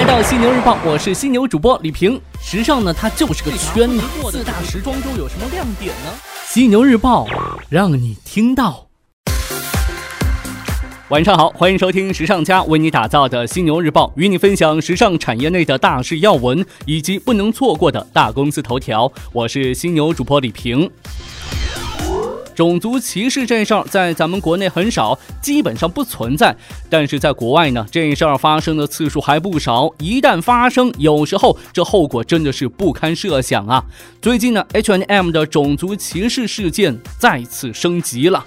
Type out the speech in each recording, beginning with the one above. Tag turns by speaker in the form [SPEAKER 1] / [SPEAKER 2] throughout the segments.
[SPEAKER 1] 来到犀牛日报，我是犀牛主播李平。时尚呢，它就是个圈子。四大时装周有什么亮点呢？犀牛日报让你听到。晚上好，欢迎收听时尚家为你打造的犀牛日报，与你分享时尚产业内的大事要闻以及不能错过的大公司头条。我是犀牛主播李平。种族歧视这事儿在咱们国内很少，基本上不存在。但是在国外呢，这事儿发生的次数还不少。一旦发生，有时候这后果真的是不堪设想啊！最近呢，H&M 的种族歧视事件再次升级了。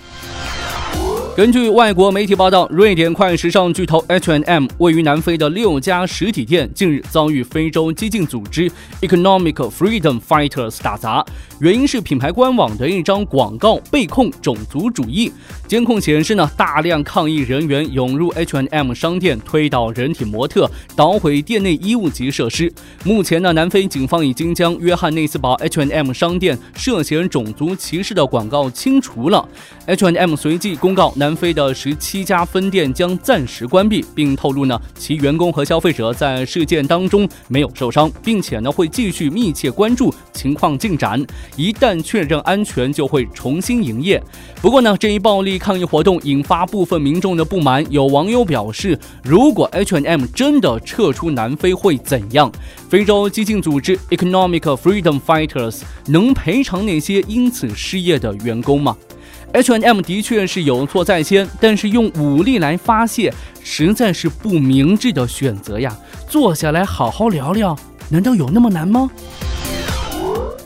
[SPEAKER 1] 根据外国媒体报道，瑞典快时尚巨头 H&M 位于南非的六家实体店近日遭遇非洲激进组织 Economic Freedom Fighters 打砸，原因是品牌官网的一张广告被控种族主义。监控显示呢，大量抗议人员涌入 H&M 商店，推倒人体模特，捣毁店内衣物及设施。目前呢，南非警方已经将约翰内斯堡 H&M 商店涉嫌种族歧视的广告清除了。H&M 随即公告。南非的十七家分店将暂时关闭，并透露呢，其员工和消费者在事件当中没有受伤，并且呢会继续密切关注情况进展，一旦确认安全就会重新营业。不过呢，这一暴力抗议活动引发部分民众的不满，有网友表示，如果 hnm 真的撤出南非会怎样？非洲激进组织 Economic Freedom Fighters 能赔偿那些因此失业的员工吗？H&M 的确是有错在先，但是用武力来发泄，实在是不明智的选择呀。坐下来好好聊聊，难道有那么难吗？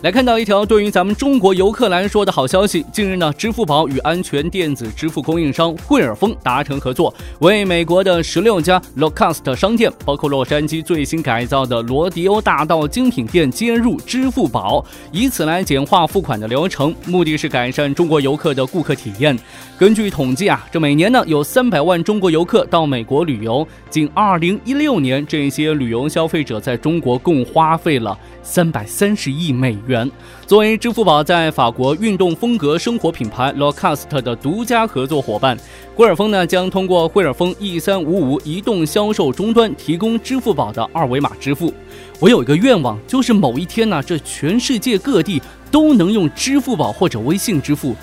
[SPEAKER 1] 来看到一条对于咱们中国游客来说的好消息。近日呢，支付宝与安全电子支付供应商惠尔丰达成合作，为美国的十六家 Locust 商店，包括洛杉矶最新改造的罗迪欧大道精品店接入支付宝，以此来简化付款的流程，目的是改善中国游客的顾客体验。根据统计啊，这每年呢有三百万中国游客到美国旅游，仅二零一六年这些旅游消费者在中国共花费了三百三十亿美元。元作为支付宝在法国运动风格生活品牌 Lacoste 的独家合作伙伴，惠尔丰呢将通过惠尔丰 E 三五五移动销售终端提供支付宝的二维码支付。我有一个愿望，就是某一天呢，这全世界各地都能用支付宝或者微信支付。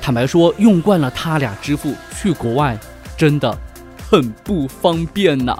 [SPEAKER 1] 坦白说，用惯了他俩支付，去国外真的很不方便呐。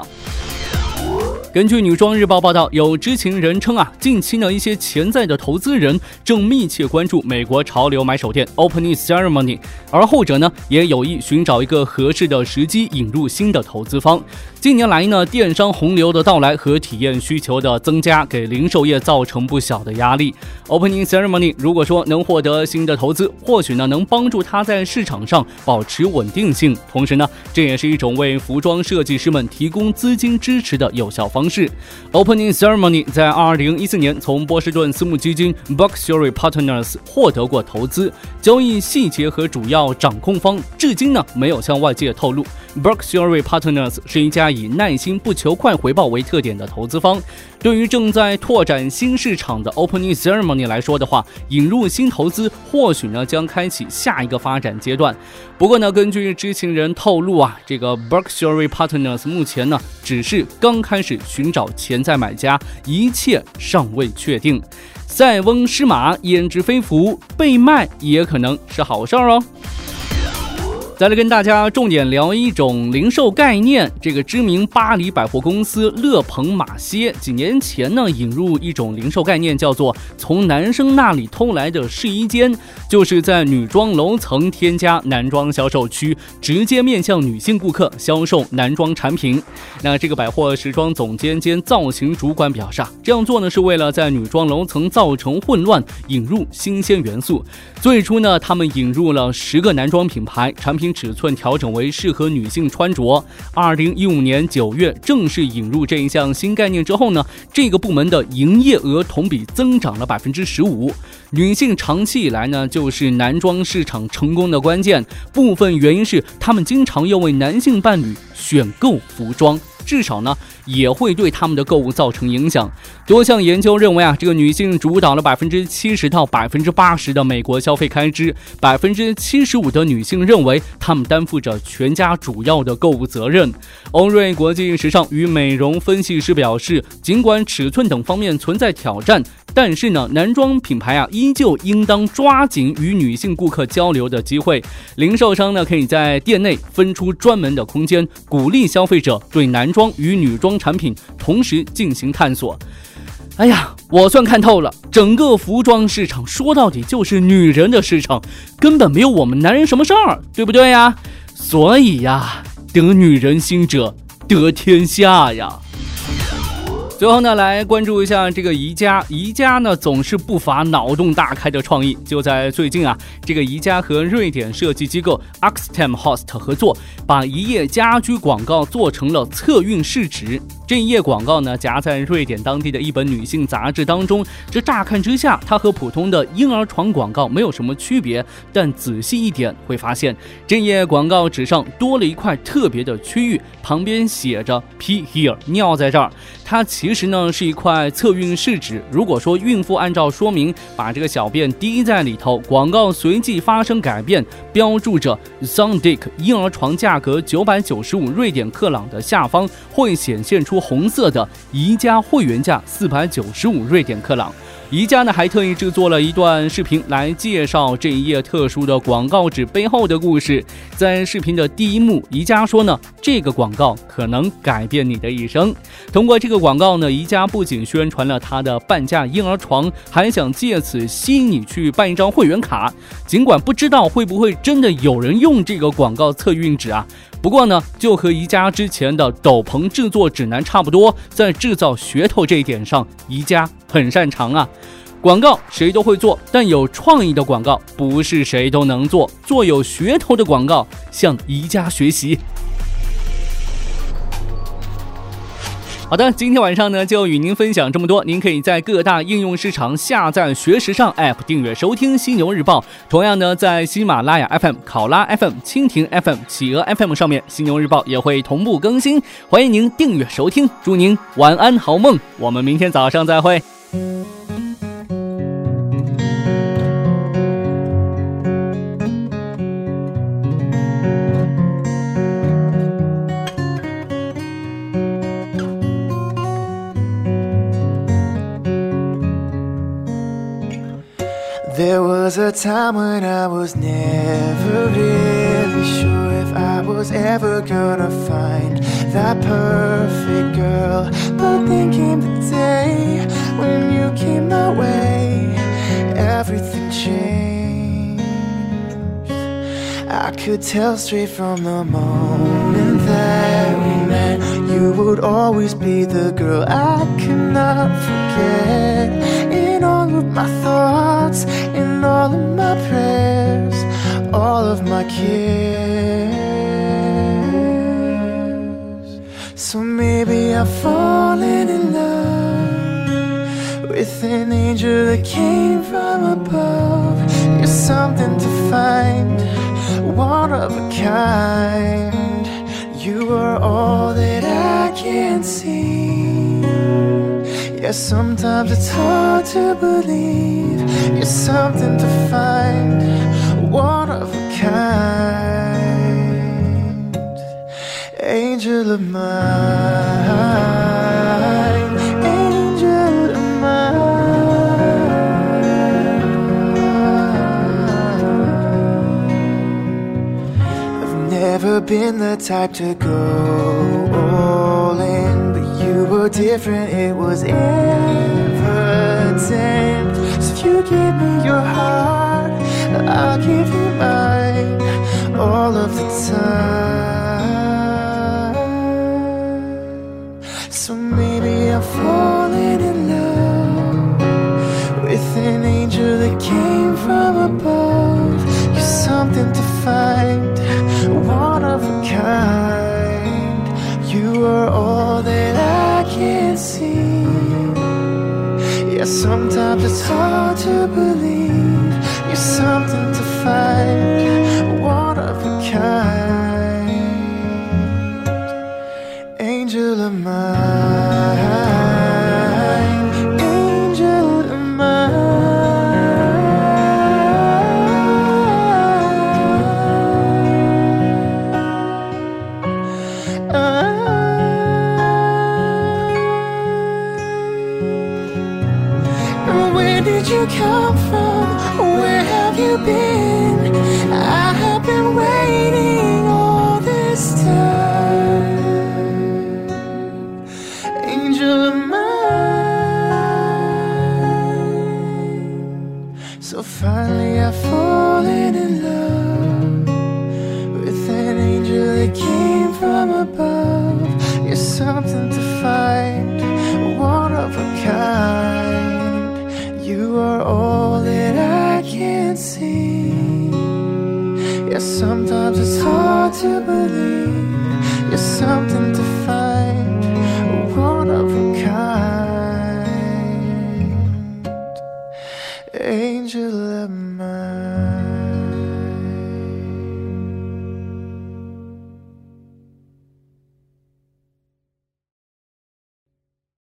[SPEAKER 1] 根据女装日报报道，有知情人称啊，近期呢一些潜在的投资人正密切关注美国潮流买手店 Opening Ceremony，而后者呢也有意寻找一个合适的时机引入新的投资方。近年来呢，电商洪流的到来和体验需求的增加，给零售业造成不小的压力。Opening Ceremony 如果说能获得新的投资，或许呢能帮助它在市场上保持稳定性，同时呢这也是一种为服装设计师们提供资金支持的有效方式。Opening Ceremony 在2014年从波士顿私募基金 Berkshire Partners 获得过投资，交易细节和主要掌控方至今呢没有向外界透露。Berkshire Partners 是一家以耐心不求快回报为特点的投资方。对于正在拓展新市场的 Opening Ceremony 来说的话，引入新投资或许呢将开启下一个发展阶段。不过呢，根据知情人透露啊，这个 Berkshire Partners 目前呢只是刚开始寻找潜在买家，一切尚未确定。塞翁失马，焉知非福，被卖也可能是好事儿哦。再来跟大家重点聊一种零售概念。这个知名巴黎百货公司勒蓬马歇几年前呢，引入一种零售概念，叫做从男生那里偷来的试衣间，就是在女装楼层添加男装销售区，直接面向女性顾客销售男装产品。那这个百货时装总监兼造型主管表示，啊，这样做呢是为了在女装楼层造成混乱，引入新鲜元素。最初呢，他们引入了十个男装品牌产品。尺寸调整为适合女性穿着。二零一五年九月正式引入这一项新概念之后呢，这个部门的营业额同比增长了百分之十五。女性长期以来呢，就是男装市场成功的关键，部分原因是他们经常要为男性伴侣选购服装。至少呢也会对他们的购物造成影响。多项研究认为啊，这个女性主导了百分之七十到百分之八十的美国消费开支，百分之七十五的女性认为她们担负着全家主要的购物责任。欧瑞国际时尚与美容分析师表示，尽管尺寸等方面存在挑战。但是呢，男装品牌啊，依旧应当抓紧与女性顾客交流的机会。零售商呢，可以在店内分出专门的空间，鼓励消费者对男装与女装产品同时进行探索。哎呀，我算看透了，整个服装市场说到底就是女人的市场，根本没有我们男人什么事儿，对不对呀？所以呀，得女人心者得天下呀。最后呢，来关注一下这个宜家。宜家呢总是不乏脑洞大开的创意。就在最近啊，这个宜家和瑞典设计机构 Axtem Host 合作，把一页家居广告做成了测孕试纸。这一页广告呢，夹在瑞典当地的一本女性杂志当中。这乍看之下，它和普通的婴儿床广告没有什么区别。但仔细一点会发现，这页广告纸上多了一块特别的区域，旁边写着 “P here”，尿在这儿。它其其实呢是一块测孕试纸。如果说孕妇按照说明把这个小便滴在里头，广告随即发生改变，标注着 “Zondic 婴儿床价格九百九十五瑞典克朗”的下方会显现出红色的宜家会员价四百九十五瑞典克朗。宜家呢还特意制作了一段视频来介绍这一页特殊的广告纸背后的故事。在视频的第一幕，宜家说呢，这个广告可能改变你的一生。通过这个广告呢，宜家不仅宣传了它的半价婴儿床，还想借此吸引你去办一张会员卡。尽管不知道会不会真的有人用这个广告测孕纸啊。不过呢，就和宜家之前的斗篷制作指南差不多，在制造噱头这一点上，宜家很擅长啊。广告谁都会做，但有创意的广告不是谁都能做。做有噱头的广告，向宜家学习。好的，今天晚上呢就与您分享这么多。您可以在各大应用市场下载“学时尚 ”App，订阅收听《犀牛日报》。同样呢，在喜马拉雅 FM、考拉 FM、蜻蜓 FM、企鹅 FM 上面，《犀牛日报》也会同步更新。欢迎您订阅收听，祝您晚安好梦。我们明天早上再会。
[SPEAKER 2] There was a time when I was never really sure if I was ever gonna find that perfect girl. But then came the day when you came my way, everything changed. I could tell straight from the moment that we met, you would always be the girl I could not forget in all of my thoughts, all of my prayers, all of my cares. So maybe I've fallen in love with an angel that came from above. You're something to find, one of a kind. You are all that I can see. Yeah, sometimes it's hard to believe. You're something to find, one of a kind, angel of mine, angel of mine. I've never been the type to go were different. It was evident. So if you give me your heart, I'll give you mine all of the time. So maybe I'm falling in love with an sometimes it's hard to believe you're something to find, did you come from? Where have you been? I have been waiting all this time. Angel of mine. So finally I've fallen in love with an angel that came from above. You're something You are all that I can see. Yeah, sometimes it's hard to believe. You're something